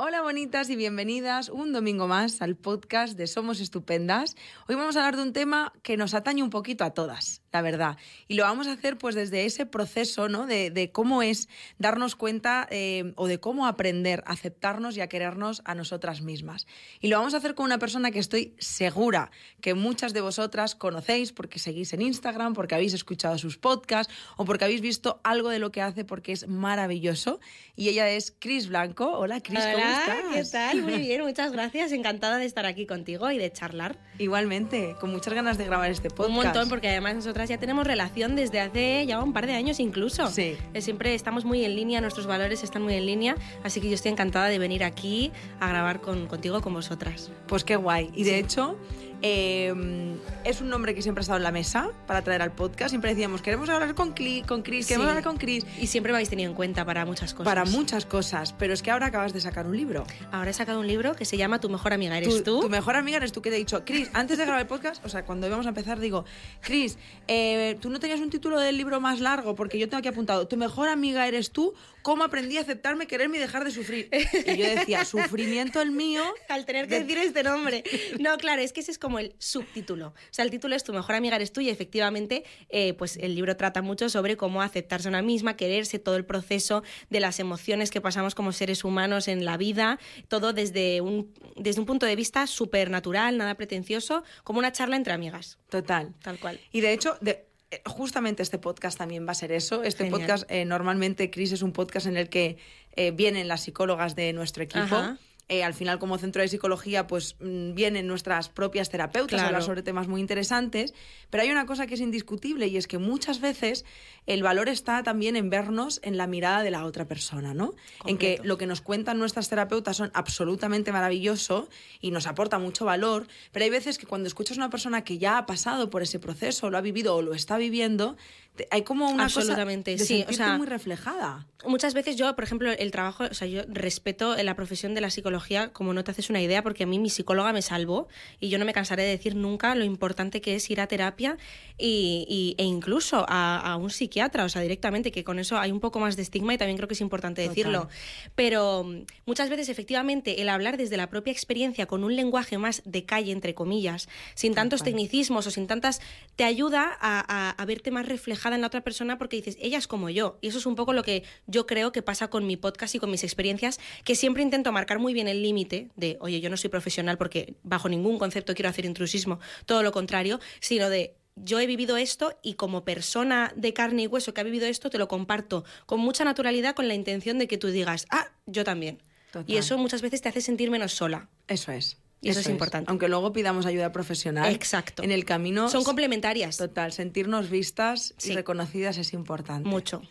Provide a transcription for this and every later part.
Hola bonitas y bienvenidas un domingo más al podcast de Somos Estupendas. Hoy vamos a hablar de un tema que nos atañe un poquito a todas, la verdad. Y lo vamos a hacer pues desde ese proceso, ¿no? De, cómo es darnos cuenta eh, o de cómo aprender a aceptarnos y a querernos a nosotras mismas. Y lo vamos a hacer con una persona que estoy segura que muchas de vosotras conocéis porque seguís en Instagram, porque habéis escuchado sus podcasts o porque habéis visto algo de lo que hace porque es maravilloso. Y ella es Cris Blanco. Hola Cris, ¿cómo ¿qué tal? Muy bien, muchas gracias. Encantada de estar aquí contigo y de charlar. Igualmente, con muchas ganas de grabar este podcast. Un montón, porque además nosotras ya tenemos relación desde hace ya un par de años incluso. Sí. Eh, siempre estamos muy en línea, nuestros valores están muy en línea, así que yo estoy encantada de venir aquí a grabar con, contigo, con vosotras. Pues qué guay. Y de hecho, Em, es un nombre que siempre ha estado en la mesa para traer al podcast. Siempre decíamos, queremos hablar con, con Chris, queremos hablar con Chris. Y siempre me habéis tenido en cuenta para muchas cosas. Para muchas cosas, pero es que ahora acabas de sacar un libro. Ahora he sacado un libro que se llama Tu mejor amiga eres tú. Tu mejor amiga eres tú, que te he dicho, Chris, antes de grabar el podcast, o sea, cuando íbamos a empezar, digo, Chris, eh, tú no tenías un título del libro más largo, porque yo tengo aquí apuntado, Tu mejor amiga eres tú, cómo aprendí a aceptarme, quererme y dejar de sufrir. Y yo decía, sufrimiento el mío. Al tener que decir este nombre. No, claro, es que ese es como el subtítulo o sea, el título es Tu mejor amiga eres tú y efectivamente eh, pues el libro trata mucho sobre cómo aceptarse a una misma, quererse, todo el proceso de las emociones que pasamos como seres humanos en la vida, todo desde un, desde un punto de vista súper natural, nada pretencioso, como una charla entre amigas. Total. Tal cual. Y de hecho, de, eh, justamente este podcast también va a ser eso. Este podcast, eh, normalmente, Cris, es un podcast en el que vienen las psicólogas de nuestro equipo. Eh, al final, como centro de psicología, pues mm, vienen nuestras propias terapeutas a hablar sobre temas muy interesantes, pero hay una cosa que es indiscutible y es que muchas veces el valor está también en vernos en la mirada de la otra persona, ¿no? En que lo que nos cuentan nuestras terapeutas son absolutamente maravilloso y nos aporta mucho valor, pero hay veces que cuando escuchas a una persona que ya ha pasado por ese proceso, lo ha vivido o lo está viviendo, hay como una Absolutamente, cosa de sí, muy reflejada. Muchas veces yo, por ejemplo, el trabajo, o sea, yo respeto la profesión de la psicología como no te haces una idea, porque a mí mi psicóloga me salvó y yo no me cansaré de decir nunca lo importante que es ir a terapia y, e incluso a, un psiquiatra, o sea, directamente, que con eso hay un poco más de estigma y también creo que es importante decirlo. Pero mm, muchas veces, efectivamente, el hablar desde la propia experiencia con un lenguaje más de calle, entre comillas, sin tantos tecnicismos o sin tantas, te ayuda a, a verte más reflejado en la otra persona porque dices, ella es como yo. Y eso es un poco lo que yo creo que pasa con mi podcast y con mis experiencias, que siempre intento marcar muy bien el límite de, oye, yo no soy profesional porque bajo ningún concepto quiero hacer intrusismo, todo lo contrario, sino de, yo he vivido esto y como persona de carne y hueso que ha vivido esto, te lo comparto con mucha naturalidad con la intención de que tú digas, ah, yo también. Y eso muchas veces te hace sentir menos sola. Eso es. Y eso, es, importante. Aunque luego pidamos ayuda profesional. Exacto. En el camino. Son complementarias. Total, sentirnos vistas y reconocidas es importante. Mucho.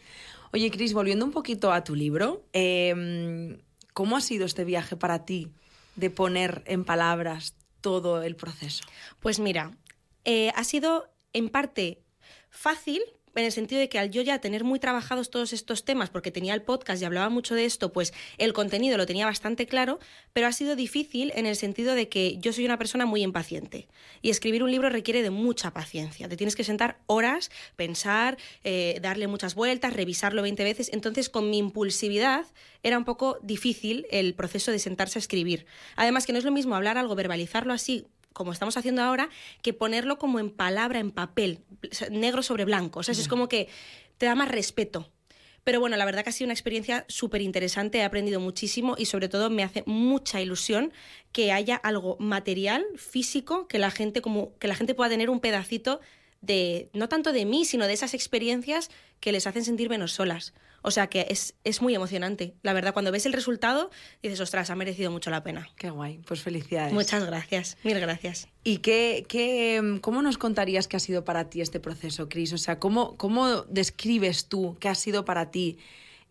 Oye, Cris, volviendo un poquito a tu libro, em, ¿cómo ha sido este viaje para ti de poner en palabras todo el proceso? Pues mira, eh, ha sido en parte fácil en el sentido de que al yo ya tener muy trabajados todos estos temas, porque tenía el podcast y hablaba mucho de esto, pues el contenido lo tenía bastante claro, pero ha sido difícil en el sentido de que yo soy una persona muy impaciente y escribir un libro requiere de mucha paciencia. Te tienes que sentar horas, pensar, eh, darle muchas vueltas, revisarlo 20 veces. Entonces, con mi impulsividad era un poco difícil el proceso de sentarse a escribir. Además, que no es lo mismo hablar algo, verbalizarlo así como estamos haciendo ahora, que ponerlo como en palabra, en papel, negro sobre blanco. O sea, es como que te da más respeto. Pero bueno, la verdad que ha sido una experiencia súper interesante, he aprendido muchísimo y sobre todo me hace mucha ilusión que haya algo material, físico, que la gente, como, que la gente pueda tener un pedacito de, no tanto de mí, sino de esas experiencias que les hacen sentir menos solas. O sea que es, es muy emocionante. La verdad, cuando ves el resultado, dices, ostras, ha merecido mucho la pena. Qué guay, pues felicidades. Muchas gracias, mil gracias. ¿Y qué, qué, cómo nos contarías que ha sido para ti este proceso, Cris? O sea, ¿cómo, ¿cómo describes tú qué ha sido para ti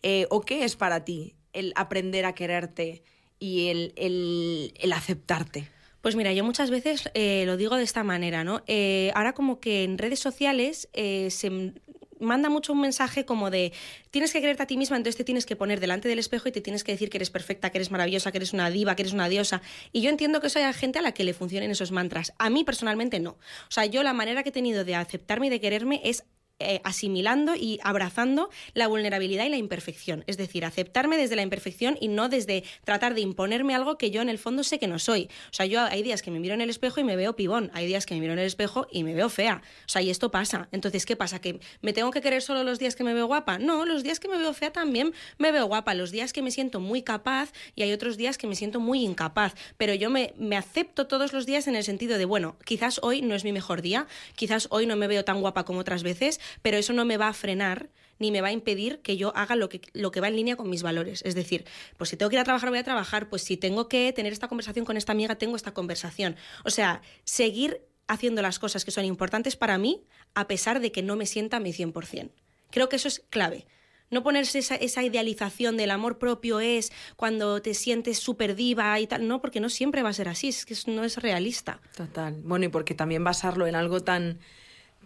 eh, o qué es para ti el aprender a quererte y el, el, el aceptarte? Pues mira, yo muchas veces eh, lo digo de esta manera, ¿no? Eh, ahora como que en redes sociales se manda mucho un mensaje como de tienes que creerte a ti misma, entonces te tienes que poner delante del espejo y te tienes que decir que eres perfecta, que eres maravillosa, que eres una diva, que eres una diosa. Y yo entiendo que eso hay gente a la que le funcionen esos mantras. A mí personalmente no. O sea, yo la manera que he tenido de aceptarme y de quererme es eh, asimilando y abrazando la vulnerabilidad y la imperfección. Es decir, aceptarme desde la imperfección y no desde tratar de imponerme algo que yo en el fondo sé que no soy. O sea, yo hay días que me miro en el espejo y me veo pibón, hay días que me miro en el espejo y me veo fea. O sea, y esto pasa. Entonces, ¿qué pasa? ¿Que me tengo que querer solo los días que me veo guapa? No, los días que me veo fea también me veo guapa. Los días que me siento muy capaz y hay otros días que me siento muy incapaz. Pero yo me, me acepto todos los días en el sentido de, bueno, quizás hoy no es mi mejor día, quizás hoy no me veo tan guapa como otras veces, pero eso no me va a frenar ni me va a impedir que yo haga lo que, lo que va en línea con mis valores. Es decir, pues si tengo que ir a trabajar, voy a trabajar, pues si tengo que tener esta conversación con esta amiga, tengo esta conversación. O sea, seguir haciendo las cosas que son importantes para mí a pesar de que no me sienta a mi 100%. Creo que eso es clave. No ponerse esa, esa, idealización del amor propio es cuando te sientes súper diva y tal. No, porque no siempre va a ser así, es que no es realista. Total. Bueno, y porque también basarlo en algo tan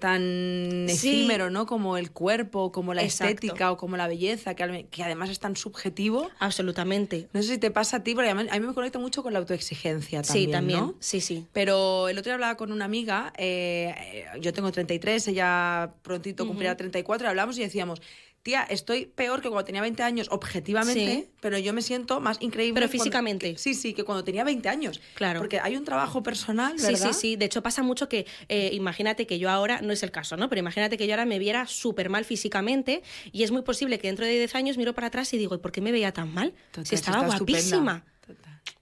tan efímero, ¿no? Como el cuerpo, como la estética o como la belleza, que, que, además es tan subjetivo. Absolutamente. No sé si te pasa a ti, porque a mí, me conecta mucho con la autoexigencia también. Sí, también. Sí, sí. Pero el otro día hablaba con una amiga, eh, yo tengo 33, ella prontito cumplirá 34, y hablamos y decíamos, tía, estoy peor que cuando tenía 20 años, objetivamente, pero yo me siento más increíble. Pero físicamente. sí, sí, que cuando tenía 20 años. Claro. Porque hay un trabajo personal, ¿verdad? Sí, sí, sí. De hecho, pasa mucho que, eh, imagínate que yo ahora, no es el caso, ¿no? Pero imagínate que yo ahora me viera súper mal físicamente y es muy posible que dentro de 10 años miro para atrás y digo, ¿y por qué me veía tan mal? si estaba guapísima.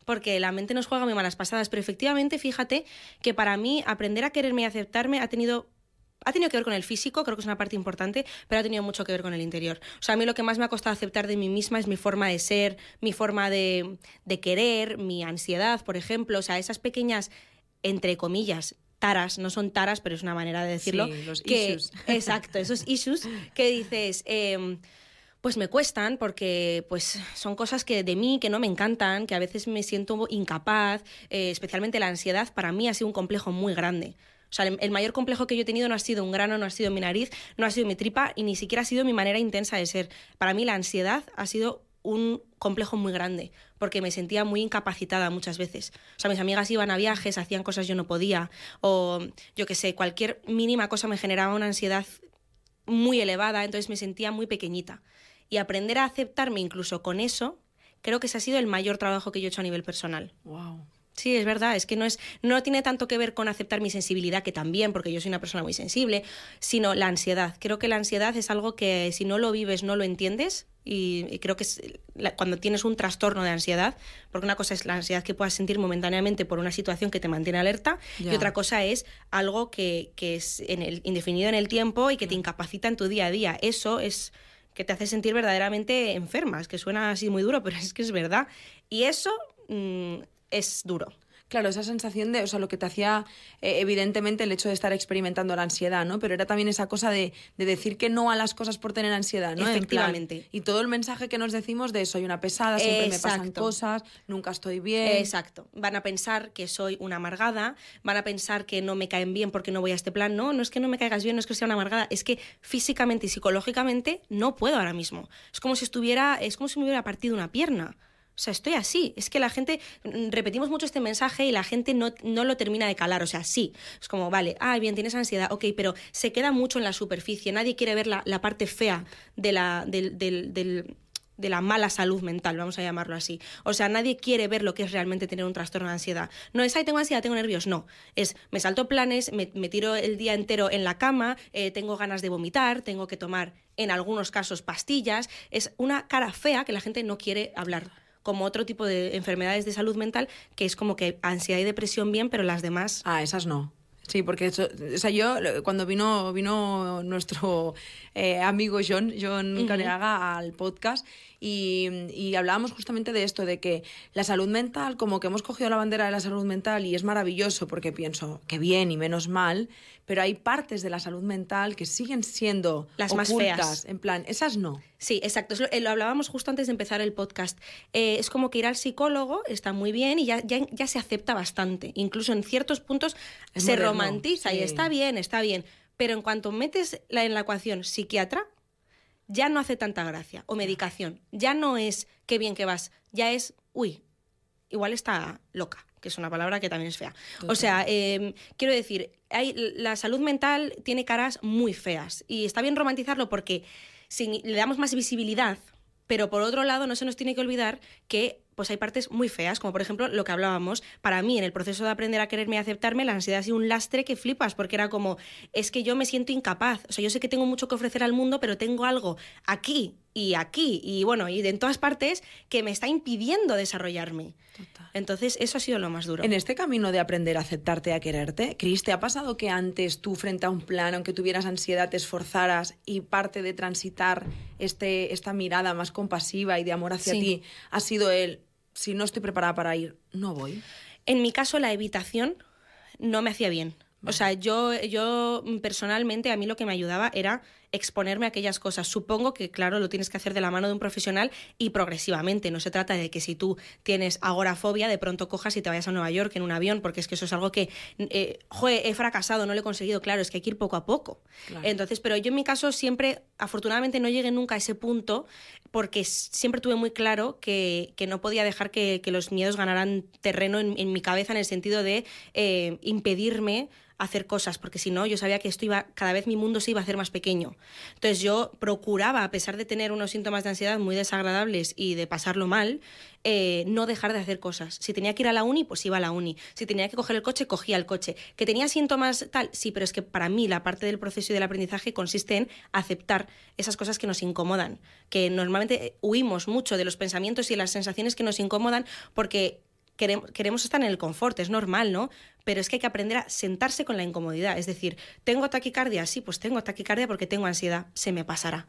porque la mente nos juega muy malas pasadas, pero efectivamente fíjate que para mí aprender a quererme y aceptarme ha tenido ha tenido que ver con el físico, creo que es una parte importante, pero ha tenido mucho que ver con el interior. O sea, a mí lo que más me ha costado aceptar de mí misma es mi forma de ser, mi forma de, querer, mi ansiedad, por ejemplo. O sea, esas pequeñas, entre comillas, taras, no son taras, pero es una manera de decirlo. Sí, los issues. Exacto, esos issues que dices... Em, pues me cuestan porque pues son cosas que de mí que no me encantan, que a veces me siento incapaz, eh, especialmente la ansiedad para mí ha sido un complejo muy grande. O sea, el, mayor complejo que yo he tenido no ha sido un grano, no ha sido mi nariz, no ha sido mi tripa y ni siquiera ha sido mi manera intensa de ser. Para mí la ansiedad ha sido un complejo muy grande, porque me sentía muy incapacitada muchas veces. O sea, mis amigas iban a viajes, hacían cosas yo no podía, o yo qué sé, cualquier mínima cosa me generaba una ansiedad muy elevada, entonces me sentía muy pequeñita. Y aprender a aceptarme incluso con eso, creo que ese ha sido el mayor trabajo que yo he hecho a nivel personal. Wow. Sí, es verdad, es que no es no tiene tanto que ver con aceptar mi sensibilidad que también, porque yo soy una persona muy sensible, sino la ansiedad. Creo que la ansiedad es algo que si no lo vives no lo entiendes y, creo que es cuando tienes un trastorno de ansiedad, porque una cosa es la ansiedad que puedas sentir momentáneamente por una situación que te mantiene alerta y otra cosa es algo que, es en el, indefinido en el tiempo y que te incapacita en tu día a día. Eso es que te hace sentir verdaderamente enferma, es que suena así muy duro, pero es que es verdad. Y eso mm, es duro. Claro, esa sensación de, o sea, lo que te hacía eh, evidentemente el hecho de estar experimentando la ansiedad, ¿no? Pero era también esa cosa de, decir que no a las cosas por tener ansiedad, ¿no? Efectivamente. y todo el mensaje que nos decimos de soy una pesada, siempre me pasan cosas, nunca estoy bien. Exacto. Van a pensar que soy una amargada, van a pensar que no me caen bien porque no voy a este plan. No, no es que no me caigas bien, no es que sea una amargada, es que físicamente y psicológicamente no puedo ahora mismo. Es como si estuviera, es como si me hubiera partido una pierna. O sea, estoy así. Es que la gente, mm, repetimos mucho este mensaje y la gente no, no lo termina de calar. O sea, sí. Es como, vale, ah, bien, tienes ansiedad, ok, pero se queda mucho en la superficie. Nadie quiere ver la, parte fea de la, del, de la mala salud mental, vamos a llamarlo así. O sea, nadie quiere ver lo que es realmente tener un trastorno de ansiedad. No es, ay, tengo ansiedad, tengo nervios, no. Es, me salto planes, me, tiro el día entero en la cama, eh, tengo ganas de vomitar, tengo que tomar, en algunos casos, pastillas. Es una cara fea que la gente no quiere hablar como otro tipo de enfermedades de salud mental, que es como que ansiedad y depresión bien, pero las demás... Ah, esas no. Sí, porque o sea, yo cuando vino, vino nuestro eh, amigo John, John Caneaga al podcast y, y, hablábamos justamente de esto, de que la salud mental, como que hemos cogido la bandera de la salud mental y es maravilloso porque pienso que bien y menos mal, pero hay partes de la salud mental que siguen siendo las más feas. En plan, esas no. Sí, exacto. Eh, lo, hablábamos justo antes de empezar el podcast. Eh, es como que ir al psicólogo está muy bien y ya, ya, se acepta bastante. Incluso en ciertos puntos se romantiza y está bien, está bien. Pero en cuanto metes la, en la ecuación psiquiatra, ya no hace tanta gracia. O medicación. Ya no es qué bien que vas. Ya es, uy, igual está loca, que es una palabra que también es fea. O sea, em, quiero decir, hay, la salud mental tiene caras muy feas y está bien romantizarlo porque si le damos más visibilidad, pero por otro lado no se nos tiene que olvidar que pues hay partes muy feas, como por ejemplo lo que hablábamos. Para mí, en el proceso de aprender a quererme y aceptarme, la ansiedad ha sido un lastre que flipas, porque era como, es que yo me siento incapaz. O sea, yo sé que tengo mucho que ofrecer al mundo, pero tengo algo aquí y aquí y bueno, y en todas partes que me está impidiendo desarrollarme. Entonces, eso ha sido lo más duro. En este camino de aprender a aceptarte y a quererte, Cris, ¿te ha pasado que antes tú frente a un plan, aunque tuvieras ansiedad, te esforzaras y parte de transitar este, esta mirada más compasiva y de amor hacia ti ha sido el si no estoy preparada para ir, no voy. En mi caso, la evitación no me hacía bien. O sea, yo, yo personalmente a mí lo que me ayudaba era exponerme a aquellas cosas. Supongo que, claro, lo tienes que hacer de la mano de un profesional y progresivamente. No se trata de que si tú tienes agorafobia, de pronto cojas y te vayas a Nueva York en un avión, porque es que eso es algo que, eh, he fracasado, no lo he conseguido. Claro, es que hay que ir poco a poco. Entonces, pero yo en mi caso siempre, afortunadamente, no llegué nunca a ese punto, porque siempre tuve muy claro que, no podía dejar que, los miedos ganaran terreno en, mi cabeza en el sentido de eh, impedirme hacer cosas, porque si no, yo sabía que esto iba, cada vez mi mundo se iba a hacer más pequeño. Entonces yo procuraba, a pesar de tener unos síntomas de ansiedad muy desagradables y de pasarlo mal, eh, no dejar de hacer cosas. Si tenía que ir a la uni, pues iba a la uni. Si tenía que coger el coche, cogía el coche. Que tenía síntomas tal, sí, pero es que para mí la parte del proceso y del aprendizaje consiste en aceptar esas cosas que nos incomodan, que normalmente huimos mucho de los pensamientos y las sensaciones que nos incomodan porque queremos, estar en el confort, es normal, ¿no? Pero es que hay que aprender a sentarse con la incomodidad. Es decir, ¿tengo taquicardia? Sí, pues tengo taquicardia porque tengo ansiedad. Se me pasará.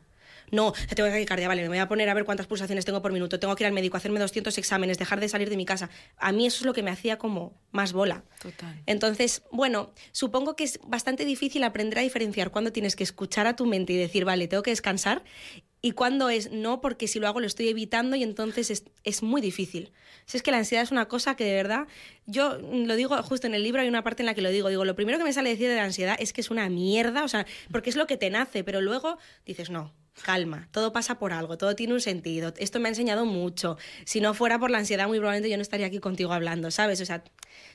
No, tengo taquicardia, vale, me voy a poner a ver cuántas pulsaciones tengo por minuto, tengo que ir al médico, hacerme 200 exámenes, dejar de salir de mi casa. A mí eso es lo que me hacía como más bola. Total. Entonces, bueno, supongo que es bastante difícil aprender a diferenciar cuando tienes que escuchar a tu mente y decir, vale, tengo que descansar y cuando es no, porque si lo hago lo estoy evitando y entonces es, es, muy difícil. Si es que la ansiedad es una cosa que de verdad, yo lo digo justo en el libro, hay una parte en la que lo digo, digo, lo primero que me sale decir de la ansiedad es que es una mierda, o sea, porque es lo que te nace, pero luego dices, no, calma, todo pasa por algo, todo tiene un sentido, esto me ha enseñado mucho, si no fuera por la ansiedad muy probablemente yo no estaría aquí contigo hablando, ¿sabes? O sea,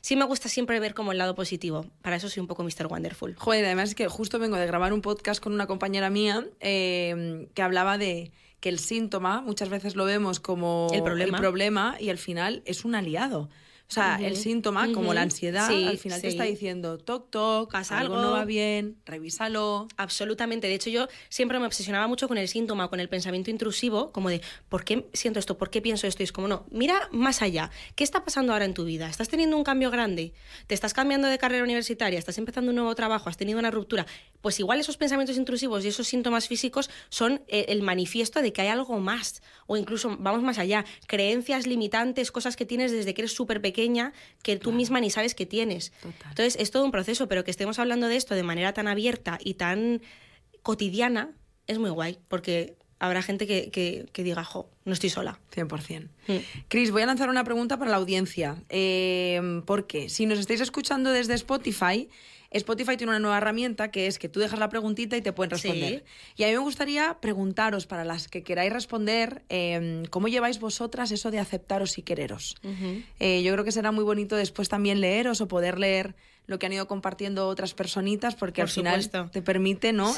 sí me gusta siempre ver como el lado positivo. Para eso soy un poco Mr. Wonderful. Joder, además es que justo vengo de grabar un podcast con una compañera mía eh, que hablaba de que el síntoma muchas veces lo vemos como el problema. el problema y al final es un aliado. O sea, el síntoma, como la ansiedad, al final te está diciendo, toc, toc, pasa algo, no va bien, revísalo. Absolutamente. De hecho, yo siempre me obsesionaba mucho con el síntoma, con el pensamiento intrusivo, como de, ¿por qué siento esto? ¿Por qué pienso esto? Y es como, no, mira más allá. ¿Qué está pasando ahora en tu vida? ¿Estás teniendo un cambio grande? ¿Te estás cambiando de carrera universitaria? ¿Estás empezando un nuevo trabajo? ¿Has tenido una ruptura? Pues igual esos pensamientos intrusivos y esos síntomas físicos son eh, el manifiesto de que hay algo más. O incluso, vamos más allá, creencias limitantes, cosas que tienes desde que eres súper pequeño que tú misma ni sabes que tienes. Entonces, es todo un proceso, pero que estemos hablando de esto de manera tan abierta y tan cotidiana es muy guay, porque habrá gente que, que, diga, jo, no estoy sola. 100%. Mm. Cris, voy a lanzar una pregunta para la audiencia. Eh, porque si nos estáis escuchando desde Spotify, Spotify tiene una nueva herramienta que es que tú dejas la preguntita y te pueden responder. Y a mí me gustaría preguntaros, para las que queráis responder, em, ¿cómo lleváis vosotras eso de aceptaros y quereros? Eh, yo creo que será muy bonito después también leeros o poder leer lo que han ido compartiendo otras personitas, porque al final te permite ¿no?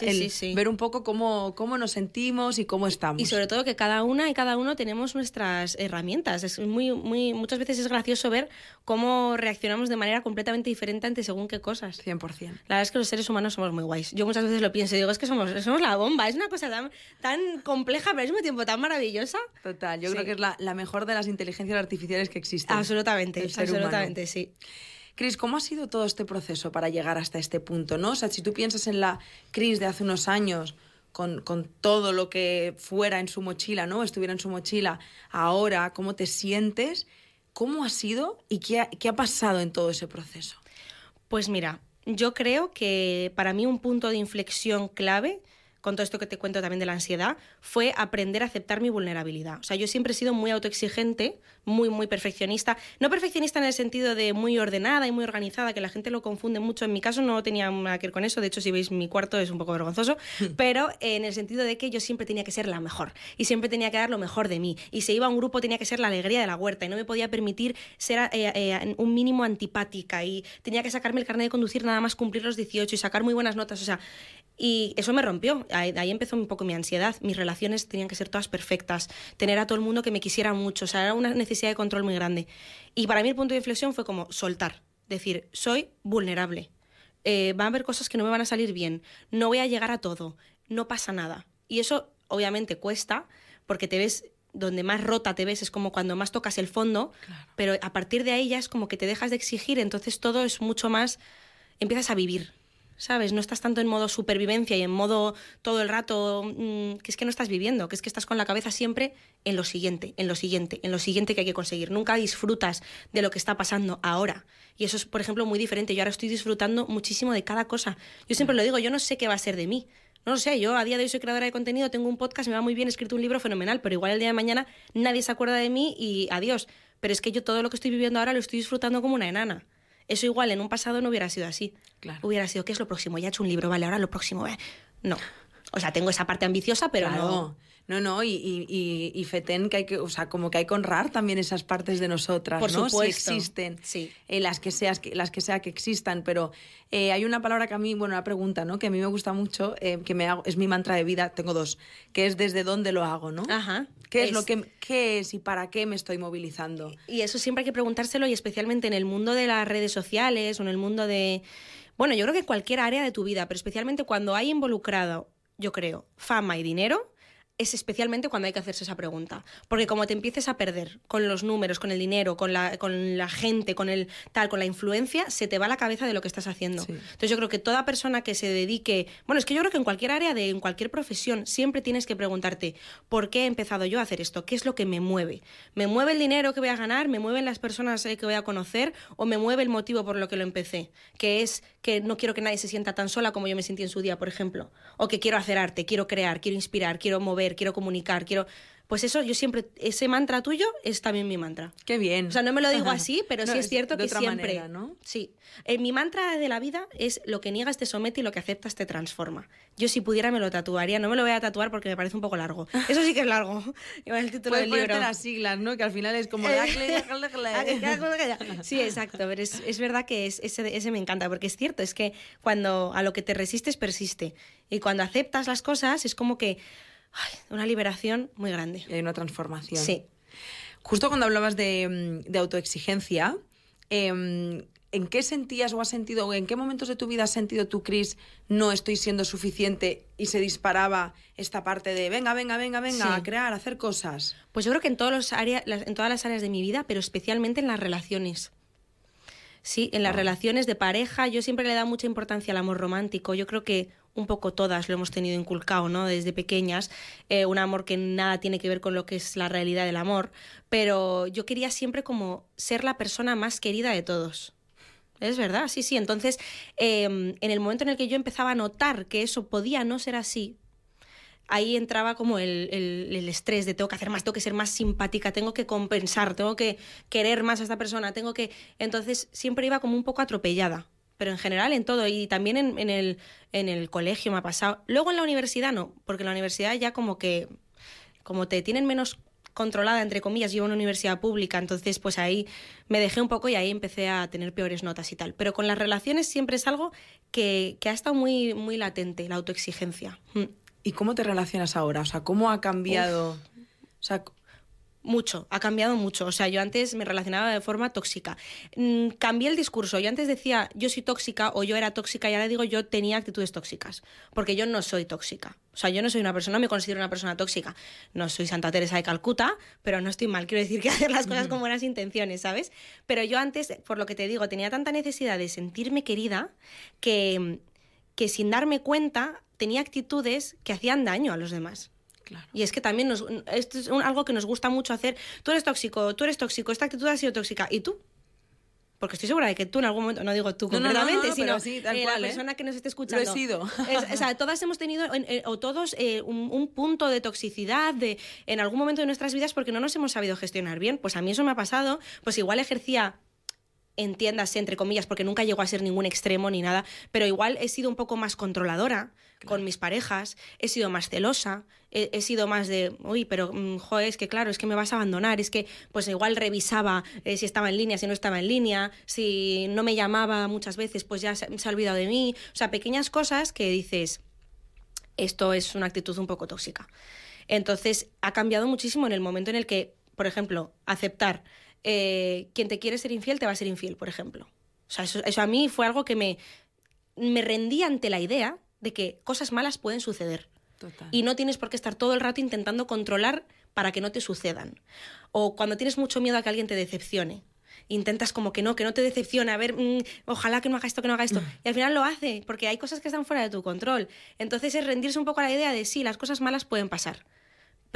ver un poco cómo, cómo nos sentimos y cómo estamos. Y sobre todo que cada una y cada uno tenemos nuestras herramientas. Es muy, muy, muchas veces es gracioso ver cómo reaccionamos de manera completamente diferente ante según qué cosas. 100%. La verdad es que los seres humanos somos muy guays. Yo muchas veces lo pienso y digo, es que somos, somos la bomba. Es una cosa tan, tan compleja, pero al mismo tiempo tan maravillosa. Total, yo creo que es la, la, mejor de las inteligencias artificiales que existen. Absolutamente, absolutamente, sí. Cris, ¿cómo ha sido todo este proceso para llegar hasta este punto? ¿no? O sea, si tú piensas en la Cris de hace unos años, con, con, todo lo que fuera en su mochila, ¿no? Estuviera en su mochila, ahora, ¿cómo te sientes? ¿Cómo ha sido y qué ha, qué ha pasado en todo ese proceso? Pues mira, yo creo que para mí un punto de inflexión clave con todo esto que te cuento también de la ansiedad, fue aprender a aceptar mi vulnerabilidad. O sea, yo siempre he sido muy autoexigente, muy, muy perfeccionista. No perfeccionista en el sentido de muy ordenada y muy organizada, que la gente lo confunde mucho. En mi caso no tenía nada que ver con eso. De hecho, si veis mi cuarto es un poco vergonzoso. pero en el sentido de que yo siempre tenía que ser la mejor. Y siempre tenía que dar lo mejor de mí. Y si iba a un grupo tenía que ser la alegría de la huerta. Y no me podía permitir ser eh, eh, un mínimo antipática. Y tenía que sacarme el carnet de conducir nada más cumplir los 18 y sacar muy buenas notas. O sea, y eso me rompió. Ahí, ahí, empezó un poco mi ansiedad. Mis relaciones tenían que ser todas perfectas. Tener a todo el mundo que me quisiera mucho. O sea, era una necesidad de control muy grande. Y para mí el punto de inflexión fue como soltar. Decir, soy vulnerable. Eh, van a haber cosas que no me van a salir bien. No voy a llegar a todo. No pasa nada. Y eso obviamente cuesta porque te ves donde más rota te ves es como cuando más tocas el fondo, pero a partir de ahí ya es como que te dejas de exigir, entonces todo es mucho más, empiezas a vivir, ¿sabes? No estás tanto en modo supervivencia y en modo todo el rato, mm, que es que no estás viviendo, que es que estás con la cabeza siempre en lo siguiente, en lo siguiente, en lo siguiente que hay que conseguir. Nunca disfrutas de lo que está pasando ahora. Y eso es, por ejemplo, muy diferente. Yo ahora estoy disfrutando muchísimo de cada cosa. Yo siempre lo digo, yo no sé qué va a ser de mí. No lo sé, yo a día de hoy soy creadora de contenido, tengo un podcast, me va muy bien, he escrito un libro fenomenal, pero igual el día de mañana nadie se acuerda de mí y adiós. Pero es que yo todo lo que estoy viviendo ahora lo estoy disfrutando como una enana. Eso igual en un pasado no hubiera sido así. Hubiera sido, ¿qué es lo próximo? Ya he hecho un libro, vale, ahora lo próximo. No. O sea, tengo esa parte ambiciosa, pero no. No, no, y, y, y, Feten, que hay que, o sea, como que hay que honrar también esas partes de nosotras, Por ¿no? Supuesto. Si existen, sí. Eh, las, que seas, las que sea que existan, pero eh, hay una palabra que a mí, bueno, una pregunta, ¿no? Que a mí me gusta mucho, eh, que me hago, es mi mantra de vida, tengo dos, que es desde dónde lo hago, ¿no? Ajá. ¿Qué es, lo que qué es y para qué me estoy movilizando? Y eso siempre hay que preguntárselo y especialmente en el mundo de las redes sociales o en el mundo de... Bueno, yo creo que en cualquier área de tu vida, pero especialmente cuando hay involucrado, yo creo, fama y dinero, es especialmente cuando hay que hacerse esa pregunta. Porque como te empieces a perder con los números, con el dinero, con la, con la gente, con el tal, con la influencia, se te va la cabeza de lo que estás haciendo. Entonces yo creo que toda persona que se dedique, bueno, es que yo creo que en cualquier área de en cualquier profesión siempre tienes que preguntarte, ¿por qué he empezado yo a hacer esto? ¿Qué es lo que me mueve? ¿Me mueve el dinero que voy a ganar? ¿Me mueven las personas eh, que voy a conocer? ¿O me mueve el motivo por lo que lo empecé? Que es que no quiero que nadie se sienta tan sola como yo me sentí en su día, por ejemplo. O que quiero hacer arte, quiero crear, quiero inspirar, quiero mover, quiero comunicar, quiero... Pues eso, yo siempre, ese mantra tuyo es también mi mantra. Qué bien. O sea, no me lo digo así, pero sí es cierto de que otra siempre. Manera, ¿no? Sí. Eh, mi mantra de la vida es lo que niegas te somete y lo que aceptas te transforma. Yo si pudiera me lo tatuaría. No me lo voy a tatuar porque me parece un poco largo. Eso sí que es largo. Igual el título Puedes del libro. las siglas, ¿no? Que al final es como... sí, exacto. Pero es, es verdad que es, ese, ese me encanta porque es cierto. Es que cuando a lo que te resistes persiste. Y cuando aceptas las cosas es como que ay, una liberación muy grande. Y hay una transformación. Sí. Justo cuando hablabas de, de autoexigencia, eh, ¿en qué sentías o has sentido, o en qué momentos de tu vida has sentido tú, Cris, no estoy siendo suficiente y se disparaba esta parte de venga, venga, venga, venga, Sí. a crear, a hacer cosas? Pues yo creo que en, todos los áreas, en todas las áreas de mi vida, pero especialmente en las relaciones. Sí, en las relaciones de pareja, yo siempre le he dado mucha importancia al amor romántico. Yo creo que un poco todas lo hemos tenido inculcado, ¿no? Desde pequeñas. Eh, un amor que nada tiene que ver con lo que es la realidad del amor. Pero yo quería siempre como ser la persona más querida de todos. Es verdad, sí, sí. Entonces, eh, en el momento en el que yo empezaba a notar que eso podía no ser así, ahí entraba como el, el- el estrés de tengo que hacer más, tengo que ser más simpática, tengo que compensar, tengo que querer más a esta persona, tengo que... Entonces siempre iba como un poco atropellada, pero en general en todo y también en, en el, en el colegio me ha pasado. Luego en la universidad no, porque en la universidad ya como que, como te tienen menos controlada, entre comillas, yo a una universidad pública, entonces pues ahí me dejé un poco y ahí empecé a tener peores notas y tal. Pero con las relaciones siempre es algo que, que ha estado muy, muy latente, la autoexigencia. ¿Y cómo te relacionas ahora? O sea, ¿cómo ha cambiado? O sea, Mucho, ha cambiado mucho. O sea, yo antes me relacionaba de forma tóxica. Mm, cambié el discurso. Yo antes decía yo soy tóxica o yo era tóxica y ahora digo yo tenía actitudes tóxicas. Porque yo no soy tóxica. O sea, yo no soy una persona, no me considero una persona tóxica. No soy Santa Teresa de Calcuta, pero no estoy mal. Quiero decir que hacer las cosas con buenas intenciones, ¿sabes? Pero yo antes, por lo que te digo, tenía tanta necesidad de sentirme querida que, que sin darme cuenta tenía actitudes que hacían daño a los demás. Claro. Y es que también nos, esto es un- algo que nos gusta mucho hacer. Tú eres tóxico, tú eres tóxico, esta actitud ha sido tóxica. ¿Y tú? porque estoy segura de que tú en algún momento, no digo tú completamente, sino la ¿eh? persona que nos esté escuchando. Lo he sido. o sea, todas hemos tenido, o todos, eh, un, punto de toxicidad de, en algún momento de nuestras vidas porque no nos hemos sabido gestionar bien. Pues a mí eso me ha pasado, pues igual ejercía entiéndase entre comillas, porque nunca llegó a ser ningún extremo ni nada, pero igual he sido un poco más controladora con mis parejas, he sido más celosa, he, sido más de, uy, pero mm, joder, es que claro, es que me vas a abandonar, es que pues igual revisaba eh, si estaba en línea, si no estaba en línea, si no me llamaba muchas veces, pues ya se, se ha olvidado de mí, o sea, pequeñas cosas que dices, esto es una actitud un poco tóxica. Entonces, ha cambiado muchísimo en el momento en el que, por ejemplo, aceptar eh, quien te quiere ser infiel te va a ser infiel, por ejemplo. O sea, eso, a mí fue algo que me, me rendí ante la idea de que cosas malas pueden suceder. Y no tienes por qué estar todo el rato intentando controlar para que no te sucedan. O cuando tienes mucho miedo a que alguien te decepcione. Intentas como que no, que no te decepcione, a ver, mm, ojalá que no haga esto, que no haga esto. Y al final lo hace, porque hay cosas que están fuera de tu control. Entonces es rendirse un poco a la idea de sí, las cosas malas pueden pasar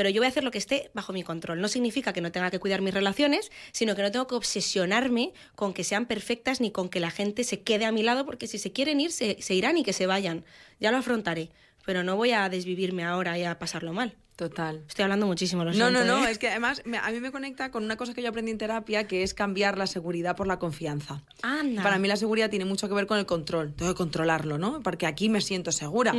pero yo voy a hacer lo que esté bajo mi control. No significa que no tenga que cuidar mis relaciones, sino que no tengo que obsesionarme con que sean perfectas ni con que la gente se quede a mi lado, porque si se quieren ir, se, irán y que se vayan. Ya lo afrontaré, pero no voy a desvivirme ahora y a pasarlo mal. Total. Estoy hablando muchísimo, lo No, no, no, ¿eh? es que además a mí me conecta con una cosa que yo aprendí en terapia, que es cambiar la seguridad por la confianza. Anda. Para mí la seguridad tiene mucho que ver con el control. Tengo que controlarlo, ¿no? Porque aquí me siento segura.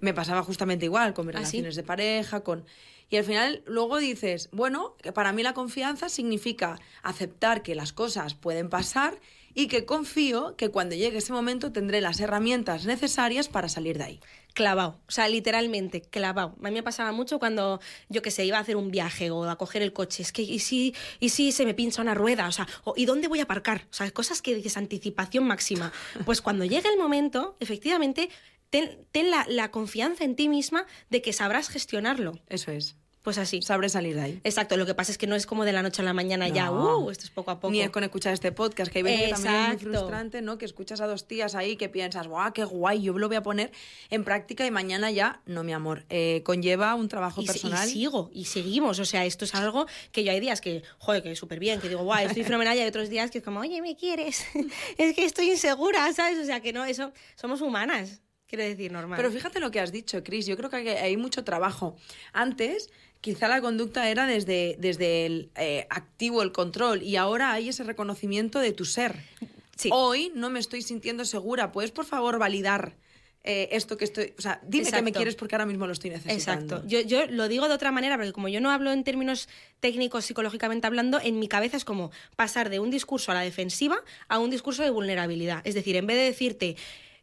Me pasaba justamente igual con mis ¿Ah, relaciones de pareja, con... Y al final luego dices, bueno, que para mí la confianza significa aceptar que las cosas pueden pasar y que confío que cuando llegue ese momento tendré las herramientas necesarias para salir de ahí. Clavado, o sea, literalmente clavado. A mí me pasaba mucho cuando yo que sé, iba a hacer un viaje o a coger el coche. Es que, ¿y si, y si se me pincha una rueda? O sea, ¿y dónde voy a aparcar? O sea, cosas que dices anticipación máxima. Pues cuando llegue el momento, efectivamente, ten, la, la, confianza en ti misma de que sabrás gestionarlo. Eso es. Pues así. Sabré salir de ahí. Exacto, lo que pasa es que no es como de la noche a la mañana ya, uh, esto es poco a poco. Ni es con escuchar este podcast, que hay veces que también es muy frustrante, ¿no? Que escuchas a dos tías ahí que piensas, guau, qué guay, yo lo voy a poner en práctica y mañana ya, no, mi amor, eh, conlleva un trabajo personal. Y sigo, y seguimos, o sea, esto es algo que yo hay días que, joder, que súper bien, que digo, guay, estoy fenomenal, y hay otros días que es como, oye, ¿me quieres? es que estoy insegura, ¿sabes? O sea, que no, eso, somos humanas. Quiero decir, normal. Pero fíjate lo que has dicho, Chris. Yo creo que hay mucho trabajo. Antes, quizá la conducta era desde, desde el eh, activo, el control, y ahora hay ese reconocimiento de tu ser. Hoy no me estoy sintiendo segura. ¿Puedes, por favor, validar eh, esto que estoy. O sea, dime que me quieres porque ahora mismo lo estoy necesitando. Exacto. Yo, yo lo digo de otra manera, porque como yo no hablo en términos técnicos psicológicamente hablando, en mi cabeza es como pasar de un discurso a la defensiva a un discurso de vulnerabilidad. Es decir, en vez de decirte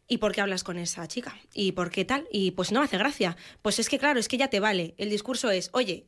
¿Y por qué hablas con esa chica? ¿Y por qué tal? Y pues no hace gracia. Pues es que claro, es que ya te vale. El discurso es, oye,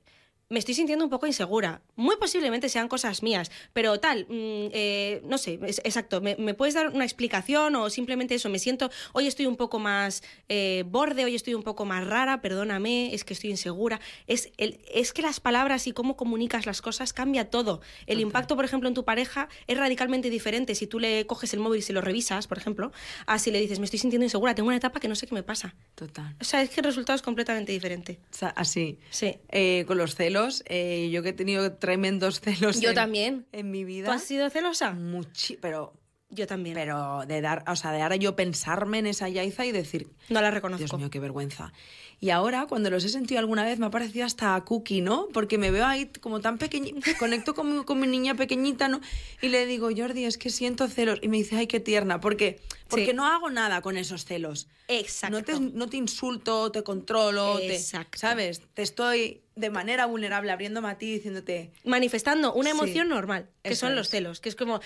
me estoy sintiendo un poco insegura. Muy posiblemente sean cosas mías, pero tal, mm, eh, no sé, exacto, ¿me, puedes dar una explicación o simplemente eso? Me siento, hoy estoy un poco más eh, borde, hoy estoy un poco más rara, perdóname, es que estoy insegura. Es, el, es que las palabras y cómo comunicas las cosas cambia todo. El impacto, por ejemplo, en tu pareja es radicalmente diferente si tú le coges el móvil y si lo revisas, por ejemplo, a si le dices, me estoy sintiendo insegura, tengo una etapa que no sé qué me pasa. Total. O sea, es que el resultado es completamente diferente. O sea, así. Sí. Eh, con los celos eh, yo que he tenido tremendos celos. Yo también. En mi vida. ¿Tú has sido celosa? Muchi pero yo también. Pero de dar, o sea, de ahora yo pensarme en esa Yaiza y decir. No la reconozco. Dios mío, qué vergüenza. Y ahora, cuando los he sentido alguna vez, me ha parecido hasta cookie, ¿no? Porque me veo ahí como tan pequeñita, conecto con mi, con mi niña pequeñita, ¿no? Y le digo, Jordi, es que siento celos. Y me dice, ay, qué tierna. Porque, porque no hago nada con esos celos. Exacto. No te, no te insulto, te controlo, Exacto. Te, ¿sabes? Te estoy de manera vulnerable abriéndome a ti diciéndote... Manifestando una emoción normal, que son los celos, que es como...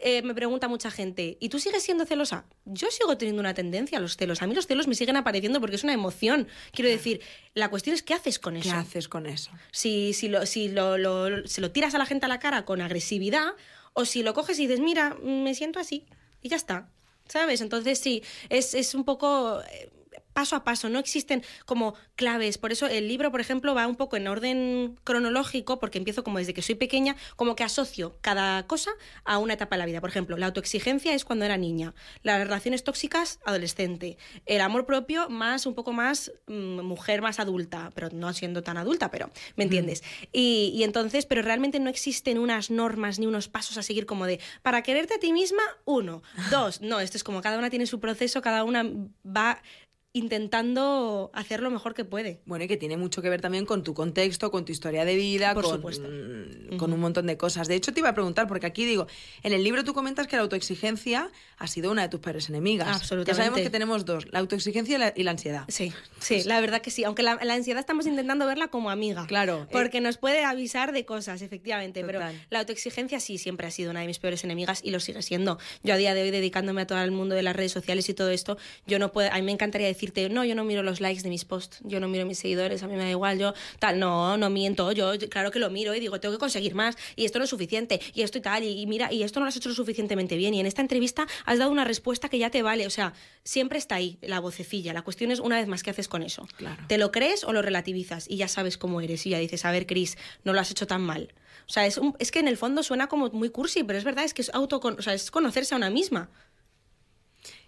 Eh, me pregunta mucha gente, ¿y tú sigues siendo celosa? Yo sigo teniendo una tendencia a los celos. A mí los celos me siguen apareciendo porque es una emoción. Quiero decir, la cuestión es qué haces con eso. ¿Qué haces con eso? Si, si, lo, si lo, lo, se lo tiras a la gente a la cara con agresividad o si lo coges y dices, mira, me siento así y ya está. ¿Sabes? Entonces sí, es, es un poco... Eh, paso a paso, no existen como claves. Por eso el libro, por ejemplo, va un poco en orden cronológico, porque empiezo como desde que soy pequeña, como que asocio cada cosa a una etapa de la vida. Por ejemplo, la autoexigencia es cuando era niña, las relaciones tóxicas, adolescente, el amor propio, más un poco más mm, mujer más adulta, pero no siendo tan adulta, pero ¿me entiendes? y, y entonces, pero realmente no existen unas normas ni unos pasos a seguir como de, para quererte a ti misma, uno, dos, no, esto es como cada una tiene su proceso, cada una va intentando hacer lo mejor que puede. Bueno, y que tiene mucho que ver también con tu contexto, con tu historia de vida, Por con, supuesto. mm, con un montón de cosas. De hecho, te iba a preguntar, porque aquí digo, en el libro tú comentas que la autoexigencia ha sido una de tus peores enemigas. Absolutamente. Ya sabemos que tenemos dos, la autoexigencia y la, y la ansiedad. Sí, sí, la verdad que sí. Aunque la, la ansiedad estamos intentando verla como amiga. Claro, eh. Porque nos puede avisar de cosas, efectivamente. Pero la autoexigencia sí siempre ha sido una de mis peores enemigas y lo sigue siendo. Yo a día de hoy, dedicándome a todo el mundo de las redes sociales y todo esto, yo no puedo. A mí me encantaría decirte, no, yo no miro los likes de mis posts, yo no miro mis seguidores, a mí me da igual, yo tal. No, no miento. Yo, claro que lo miro y digo, tengo que conseguir más y esto no es suficiente y esto y tal. Y, y mira, y esto no lo has hecho lo suficientemente bien. Y en esta entrevista has dado una respuesta que ya te vale. O sea, siempre está ahí la vocecilla. La cuestión es, una vez más, ¿qué haces con eso? Claro. ¿Te lo crees o lo relativizas? Y ya sabes cómo eres. Y ya dices, a ver, Chris, no lo has hecho tan mal. O sea, es, un- es que en el fondo suena como muy cursi, pero es verdad, es que es, auto, o sea, es conocerse a una misma.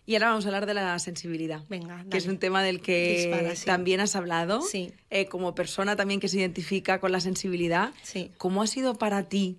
Y ahora vamos a hablar de la sensibilidad. Venga, Que es un tema del que Dispara, sí. también has hablado. Sí. Eh, como persona también que se identifica con la sensibilidad. Sí. ¿Cómo ha sido para ti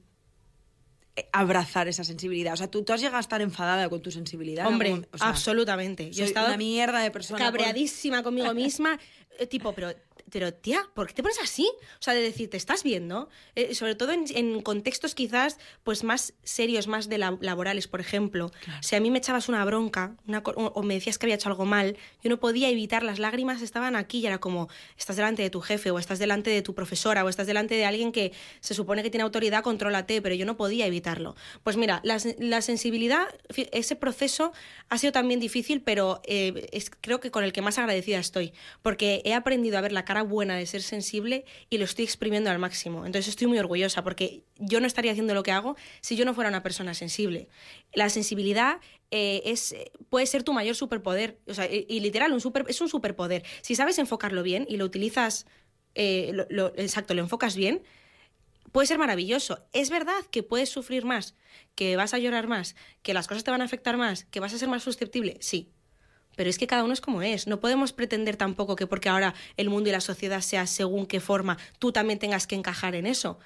eh, abrazar esa sensibilidad? O sea, ¿tú, tú has llegado a estar enfadada con tu sensibilidad. en Hombre, algún- o sea, absolutamente. Yo he estado una mierda de persona. cabreadísima conmigo misma, eh, tipo, pero, pero tía, ¿por qué te pones así? O sea, de decir, ¿te estás viendo? Eh, sobre todo en, en contextos quizás pues más serios, más de la- laborales, por ejemplo. Si a mí me echabas una bronca una o o me decías que había hecho algo mal, yo no podía evitar, las lágrimas estaban aquí y era como, estás delante de tu jefe o estás delante de tu profesora o estás delante de alguien que se supone que tiene autoridad, contrólate, pero yo no podía evitarlo. Pues mira, la, la sensibilidad, ese proceso ha sido también difícil, pero eh, es, creo que con el que más agradecida estoy, porque he aprendido a ver la cara buena de ser sensible y lo estoy exprimiendo al máximo. Entonces estoy muy orgullosa, porque yo no estaría haciendo lo que hago si yo no fuera una persona sensible. La sensibilidad eh, es, puede ser tu mayor superpoder, o sea, y, y literal, un super, es un superpoder. Si sabes enfocarlo bien y lo utilizas, eh, exacto, lo enfocas bien, puede ser maravilloso. Es verdad que puedes sufrir más, que vas a llorar más, que las cosas te van a afectar más, que vas a ser más susceptible, sí. Pero es que cada uno es como es. No podemos pretender tampoco que porque ahora el mundo y la sociedad sea según qué forma, tú también tengas que encajar en eso.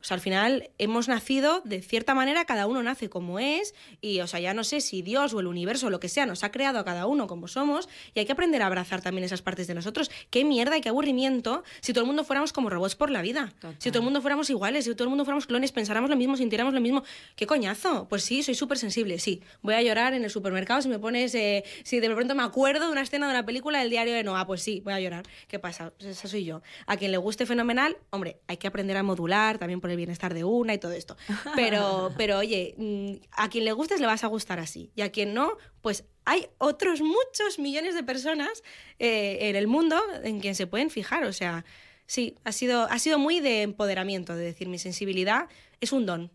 O sea, al final hemos nacido de cierta manera, cada uno nace como es, y o sea, ya no sé si Dios o el universo o lo que sea nos ha creado a cada uno como somos, y hay que aprender a abrazar también esas partes de nosotros. Qué mierda y qué aburrimiento si todo el mundo fuéramos como robots por la vida. Total. Si todo el mundo fuéramos iguales, si todo el mundo fuéramos clones, pensáramos lo mismo, sintiéramos lo mismo. ¿Qué coñazo? Pues sí, soy súper sensible, sí. Voy a llorar en el supermercado si me pones, eh, si de pronto me acuerdo de una escena de una película del diario de Noah, pues sí, voy a llorar. ¿Qué pasa? Pues esa soy yo. A quien le guste fenomenal, hombre, hay que aprender a modular también por el bienestar de una y todo esto. Pero, pero oye, mm, a quien le gustes le vas a gustar así. Y a quien no, pues hay otros muchos millones de personas eh, en el mundo en quien se pueden fijar. O sea, sí, ha sido, ha sido muy de empoderamiento, de decir, mi sensibilidad es un don.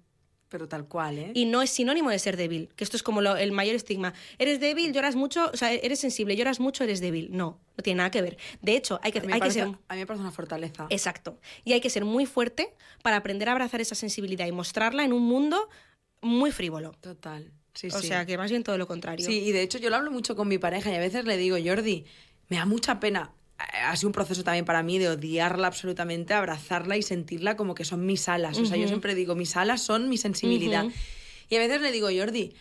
Pero tal cual, ¿eh? Y no es sinónimo de ser débil, que esto es como lo- el mayor estigma. Eres débil, lloras mucho, o sea, eres sensible, lloras mucho, eres débil. No, no tiene nada que ver. De hecho, hay que, a, mí me hay que ser... a mí me parece una fortaleza. Exacto. Y hay que ser muy fuerte para aprender a abrazar esa sensibilidad y mostrarla en un mundo muy frívolo. Total. Sí, o sí. sea, que más bien todo lo contrario. Sí, y de hecho yo lo hablo mucho con mi pareja y a veces le digo, Jordi, me da mucha pena. Ha sido un proceso también para mí de odiarla absolutamente, abrazarla y sentirla como que son mis alas. O sea, yo siempre digo, mis alas son mi sensibilidad. Y a veces le digo, Jordi,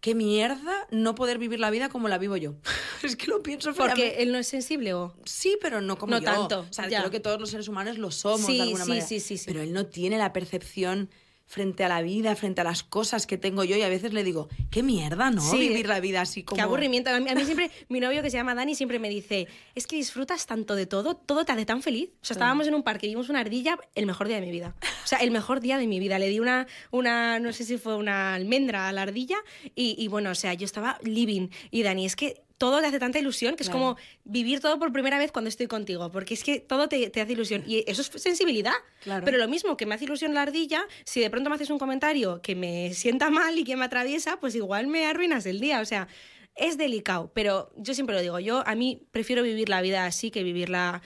qué mierda no poder vivir la vida como la vivo yo. es que lo pienso Porque él no es sensible o... Sí, pero no como No yo. tanto, O sea, ya. creo que todos los seres humanos lo somos Sí, de alguna sí, manera. sí, sí, sí. Pero él no tiene la percepción frente a la vida, frente a las cosas que tengo yo y a veces le digo, qué mierda, ¿no? Sí. Vivir la vida así como... Qué aburrimiento. A mí, a mí siempre, mi novio que se llama Dani siempre me dice, es que disfrutas tanto de todo, todo te hace tan feliz. O sea, estábamos en un parque vimos una ardilla, el mejor día de mi vida. O sea, el mejor día de mi vida. Le di una, una no sé si fue una almendra a la ardilla y, y bueno, o sea, yo estaba living. Y Dani, es que todo te hace tanta ilusión que es Claro. como vivir todo por primera vez cuando estoy contigo, porque es que todo te, te hace ilusión. Y eso es sensibilidad. Claro. Pero lo mismo que me hace ilusión la ardilla, si de pronto me haces un comentario que me sienta mal y que me atraviesa, pues igual me arruinas el día. O sea, Es delicado, pero yo siempre lo digo, yo a mí prefiero vivir la vida así que vivirla...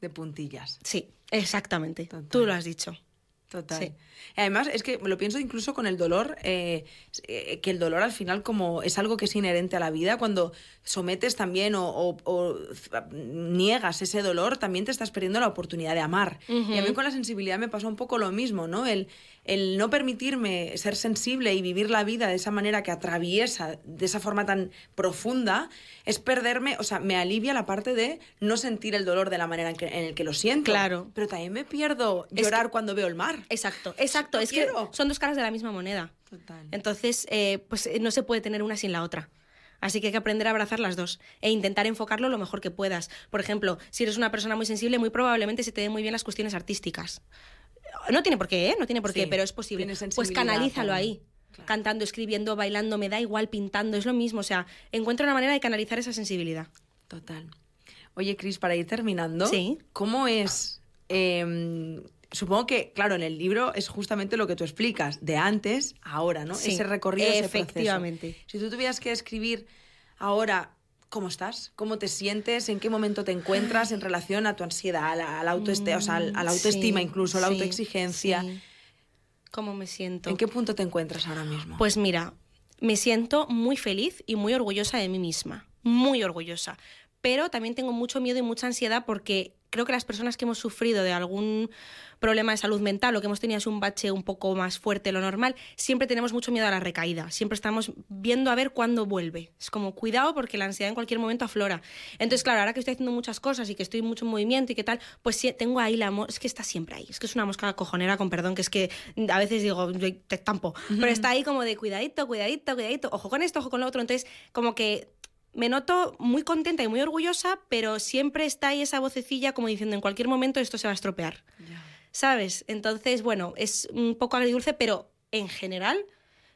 De puntillas. Sí, exactamente. Tú lo has dicho. Total. Además, es que lo pienso incluso con el dolor, eh, eh, que el dolor al final como es algo que es inherente a la vida, cuando sometes también o, niegas ese dolor, también te estás perdiendo la oportunidad de amar. Y a mí con la sensibilidad me pasó un poco lo mismo, ¿no? El, el no permitirme ser sensible y vivir la vida de esa manera que atraviesa, de esa forma tan profunda, es perderme, o sea, me alivia la parte de no sentir el dolor de la manera en, que, el que lo siento. Claro. Pero también me pierdo llorar cuando veo el mar. Exacto, exacto. es que son dos caras de la misma moneda. Total. Entonces, eh, pues eh, no se puede tener una sin la otra. Así que hay que aprender a abrazar las dos e intentar enfocarlo lo mejor que puedas. Por ejemplo, si eres una persona muy sensible, muy probablemente se te den muy bien las cuestiones artísticas. No tiene por qué, ¿eh? No tiene por qué, pero es posible. Pues canalízalo ahí. Cantando, escribiendo, bailando, me da igual, pintando, es lo mismo. O sea, encuentra una manera de canalizar esa sensibilidad. Total. Oye, Cris, para ir terminando, ¿Sí? ¿cómo es em, supongo que, claro, en el libro es justamente lo que tú explicas, de antes a ahora, ¿no? ese recorrido, ese efectivamente. Si tú tuvieras que escribir ahora cómo estás, cómo te sientes, en qué momento te encuentras en relación a tu ansiedad, a la, autoestima, o sea, a la mm, autoestima incluso, a la autoexigencia. ¿Cómo me siento? ¿En qué punto te encuentras ahora mismo? Pues mira, me siento muy feliz y muy orgullosa de mí misma, muy orgullosa. Pero también tengo mucho miedo y mucha ansiedad porque creo que las personas que hemos sufrido de algún problema de salud mental o que hemos tenido un bache un poco más fuerte de lo normal, siempre tenemos mucho miedo a la recaída. Siempre estamos viendo a ver cuándo vuelve. Es como cuidado porque la ansiedad en cualquier momento aflora. Entonces, claro, ahora que estoy haciendo muchas cosas y que estoy mucho en movimiento y qué tal, pues sí, tengo ahí la... Es que está siempre ahí. Es que es una mosca cojonera, con perdón, que es que a veces digo, te tampo. Pero está ahí como de cuidadito, cuidadito, cuidadito, ojo con esto, ojo con lo otro. Entonces, como que me noto muy contenta y muy orgullosa, pero siempre está ahí esa vocecilla como diciendo en cualquier momento esto se va a estropear. ¿Sabes? Entonces, bueno, es un poco agridulce, pero en general,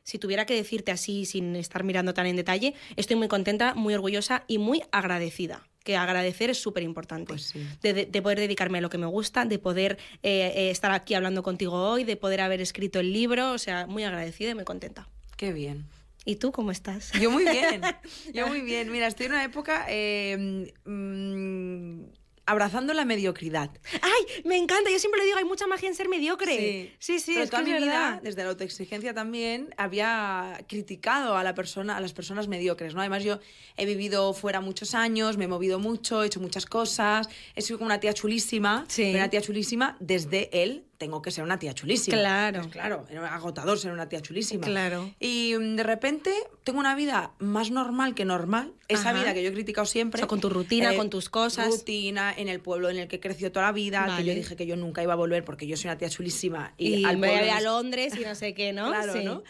si tuviera que decirte así sin estar mirando tan en detalle, estoy muy contenta, muy orgullosa y muy agradecida que agradecer es súper importante. Pues de, poder dedicarme a lo que me gusta, de poder eh, eh, estar aquí hablando contigo hoy, de poder haber escrito el libro, o sea, muy agradecida y muy contenta. Qué bien. ¿Y tú cómo estás? Yo muy bien, yo muy bien. Mira, estoy en una época eh, mm, abrazando la mediocridad. ¡Ay! Me encanta, yo siempre lo digo, hay mucha magia en ser mediocre. Sí, sí, sí Pero es toda mi vida, desde la autoexigencia también, había criticado a la persona, a las personas mediocres, ¿no? Además, yo he vivido fuera muchos años, me he movido mucho, he hecho muchas cosas, he sido como una tía chulísima, una tía chulísima desde él tengo que ser una tía chulísima. Claro. Pues claro, agotador ser una tía chulísima. Claro. Y mm, de repente tengo una vida más normal que normal. Esa vida que yo he criticado siempre. O sea, con tu rutina, eh, con tus cosas. Rutina, en el pueblo en el que creció toda la vida, que yo dije que yo nunca iba a volver porque yo soy una tía chulísima. Y, al me a Londres y no sé qué, ¿no? claro, ¿no?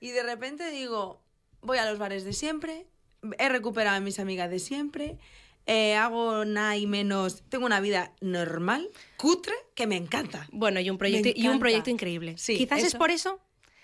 Y de repente digo, voy a los bares de siempre, he recuperado a mis amigas de siempre, eh, hago nada y menos, tengo una vida normal, cutre, que me encanta. Bueno, y un proyecto, y un proyecto increíble. Quizás es por eso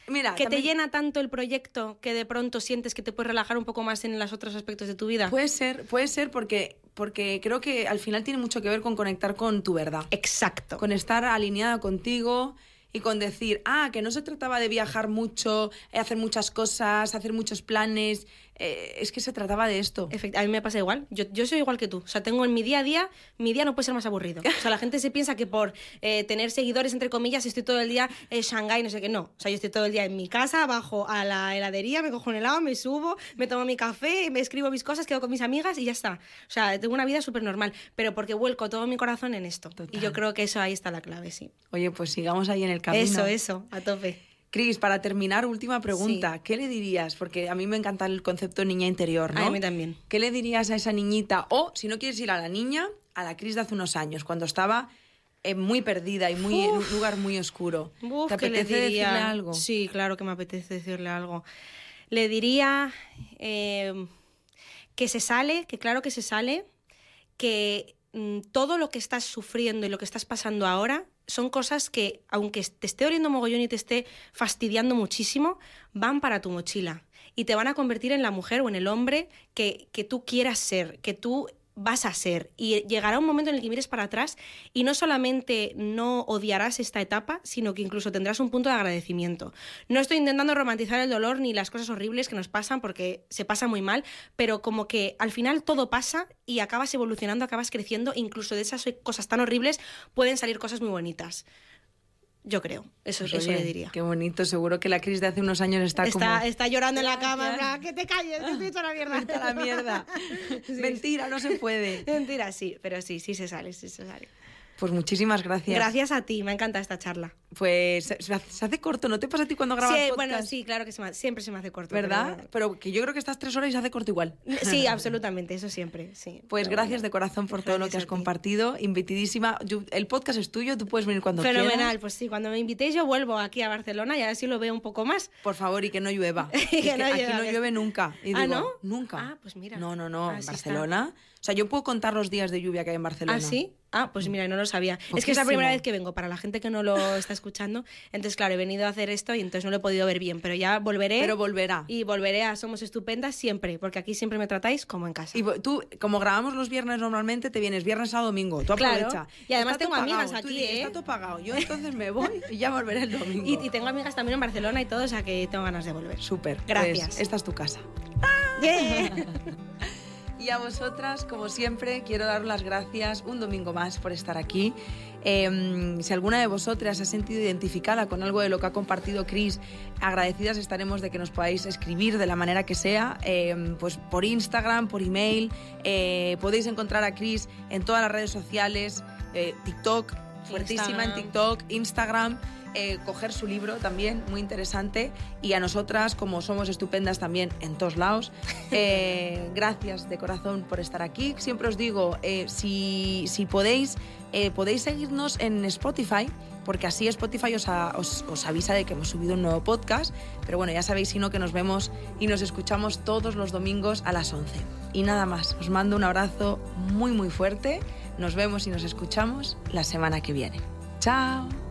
Mira, que te llena tanto el proyecto que de pronto sientes que te puedes relajar un poco más en los otros aspectos de tu vida. Puede ser, puede ser porque, porque creo que al final tiene mucho que ver con conectar con tu verdad. Exacto. Con estar alineada contigo y con decir, ah, que no se trataba de viajar mucho, eh, hacer muchas cosas, hacer muchos planes eh, es que se trataba de esto. a mí me pasa igual. Yo, yo, soy igual que tú. O sea, tengo en mi día a día, mi día no puede ser más aburrido. O sea, la gente se piensa que por eh, tener seguidores, entre comillas, estoy todo el día en Shanghái, no sé qué. No. O sea, yo estoy todo el día en mi casa, bajo a la heladería, me cojo un helado, me subo, me tomo mi café, me escribo mis cosas, quedo con mis amigas y ya está. O sea, tengo una vida súper normal, pero porque vuelco todo mi corazón en esto. Y yo creo que eso ahí está la clave, sí. Oye, pues sigamos ahí en el camino. Eso, eso, a tope. Cris, para terminar, última pregunta. ¿Qué le dirías? Porque a mí me encanta el concepto niña interior, ¿no? A mí también. ¿Qué le dirías a esa niñita? O, si no quieres ir a la niña, a la Cris de hace unos años, cuando estaba eh, muy perdida y muy, en un lugar muy oscuro. ¿Te apetece decirle algo? Sí, claro que me apetece decirle algo. Le diría eh, que se sale, que claro que se sale, que mm, todo lo que estás sufriendo y lo que estás pasando ahora son cosas que, aunque te esté oliendo mogollón y te esté fastidiando muchísimo, van para tu mochila. Y te van a convertir en la mujer o en el hombre que, que tú quieras ser, que tú vas a ser. Y llegará un momento en el que mires para atrás y no solamente no odiarás esta etapa, sino que incluso tendrás un punto de agradecimiento. No estoy intentando romantizar el dolor ni las cosas horribles que nos pasan porque se pasa muy mal, pero como que al final todo pasa y acabas evolucionando, acabas creciendo, incluso de esas cosas tan horribles pueden salir cosas muy bonitas. Yo creo, eso, pues eso le diría. Qué bonito, seguro que la crisis de hace unos años está, está como... Está llorando en la cama, que te calles, que estoy hecho la mierda. Vete a la mierda. Mentira, no se puede. Mentira, sí, pero sí, sí se sale, sí se sale. Pues muchísimas gracias. Gracias a ti, me encanta esta charla. Pues se, hace corto, ¿no te pasa a ti cuando grabas sí, podcast? Bueno, sí, claro que siempre se me hace corto. ¿Verdad? Pero... que yo creo que estas tres horas y se hace corto igual. Sí, absolutamente, eso siempre, sí. Pues gracias de corazón por todo lo que has compartido, invitidísima. el podcast es tuyo, tú puedes venir cuando Fenomenal, quieras. Fenomenal, pues sí, cuando me invitéis yo vuelvo aquí a Barcelona y así lo veo un poco más. Por favor, y que no llueva. que no aquí no llueve nunca. Y ¿Ah, no? Nunca. Ah, pues mira. No, no, no, en Barcelona... O sea, yo puedo contar los días de lluvia que hay en Barcelona. ¿Ah, sí? Ah, pues mira, no lo sabía. Es que es la primera vez que vengo, para la gente que no lo está escuchando. Entonces, claro, he venido a hacer esto y entonces no lo he podido ver bien, pero ya volveré. Pero volverá. Y volveré a Somos Estupendas siempre, porque aquí siempre me tratáis como en casa. Y tú, como grabamos los viernes normalmente, te vienes viernes a domingo, tú aprovecha. Claro. Y además tengo amigas aquí, ¿eh? Está todo pagado. Yo entonces me voy y ya volveré el domingo. Y, tengo amigas también en Barcelona y todo, o sea que tengo ganas de volver. Súper. Gracias. Pues esta es tu casa. Y a vosotras, como siempre, quiero daros las gracias un domingo más por estar aquí. Em, si alguna de vosotras se ha sentido identificada con algo de lo que ha compartido Chris, agradecidas estaremos de que nos podáis escribir de la manera que sea, em, pues por Instagram, por email. Eh, podéis encontrar a Chris en todas las redes sociales, eh, TikTok, fuertísima en TikTok, Instagram. Eh, coger su libro también, muy interesante. Y a nosotras, como somos estupendas también en todos lados, eh, gracias de corazón por estar aquí. Siempre os digo, eh, si, si, podéis, podéis seguirnos en Spotify porque así Spotify os, os, os, avisa de que hemos subido un nuevo podcast. Pero bueno, ya sabéis, sino que nos vemos y nos escuchamos todos los domingos a las 11. Y nada más, os mando un abrazo muy muy fuerte. Nos vemos y nos escuchamos la semana que viene. Chao.